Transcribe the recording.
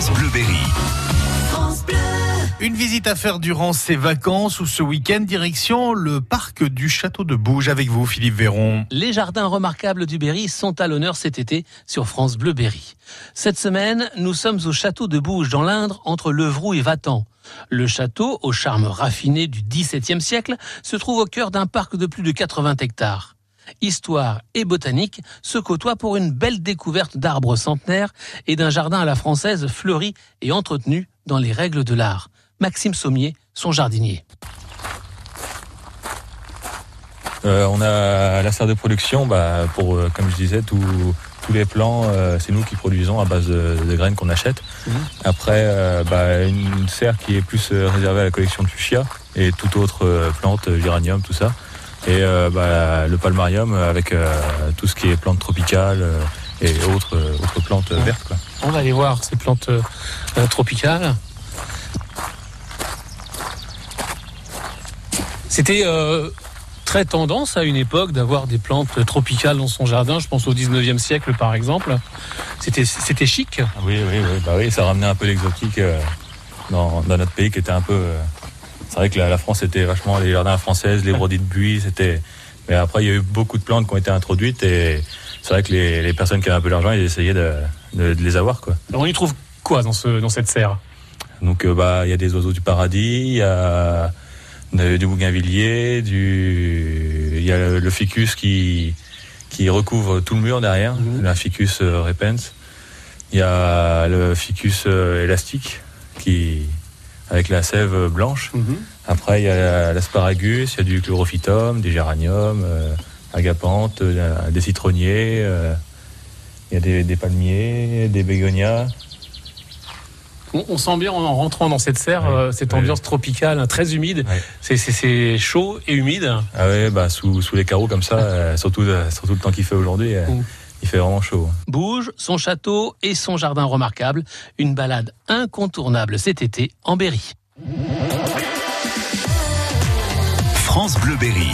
France Bleuberry. Une visite à faire durant ces vacances ou ce week-end, direction le parc du Château de Bouge avec vous, Philippe Véron. Les jardins remarquables du Berry sont à l'honneur cet été sur France Bleu Berry. Cette semaine, nous sommes au Château de Bouge dans l'Indre entre Levroux et Vatan. Le château, au charme raffiné du XVIIe siècle, se trouve au cœur d'un parc de plus de 80 hectares. Histoire et botanique se côtoient pour une belle découverte d'arbres centenaires et d'un jardin à la française fleuri et entretenu dans les règles de l'art. Maxime Sommier, son jardinier. Euh, on a la serre de production, bah, pour, euh, comme je disais, tous les plants, euh, c'est nous qui produisons à base de, de graines qu'on achète. Mhm. Après, bah, une serre qui est plus réservée à la collection de fuchsia et toute autre plante, géranium, tout ça. Et euh, bah, le palmarium avec euh, tout ce qui est plantes tropicales euh, et autres, autres plantes vertes. Quoi. On va aller voir ces plantes tropicales. C'était euh, très tendance à une époque d'avoir des plantes tropicales dans son jardin. Je pense au 19e siècle par exemple. C'était c'était chic. Oui, oui, oui, bah oui, ça ramenait un peu l'exotique dans, dans notre pays qui était un peu. Euh, c'est vrai que la, la France était vachement les jardins françaises, les brodis de buis, c'était. Mais après, il y a eu beaucoup de plantes qui ont été introduites et c'est vrai que les, les personnes qui avaient un peu d'argent, ils essayaient de, de- de les avoir, quoi. Alors, on y trouve quoi dans, ce, dans cette serre? Donc, euh, bah, il y a des oiseaux du paradis, il y a de- du bougainvillier, du, il y a le, le ficus qui qui recouvre tout le mur derrière, le ficus euh, repens. Il y a le ficus euh, élastique qui avec la sève blanche. Après, il y a l'asparagus, il y a du chlorophytum, des géraniums, euh, agapanthes, euh, des citronniers, euh, il y a des, des palmiers, des bégonias. on, sent bien en rentrant dans cette serre Ouais. cette Ouais. ambiance tropicale, hein, très humide. Ouais. C'est- chaud et humide. Ah ouais, bah sous, sous les carreaux comme ça, surtout, surtout le temps qu'il fait aujourd'hui, Mm. Il fait vraiment chaud. Bouge, son château et son jardin remarquable. Une balade incontournable cet été en Berry. France Bleuberry.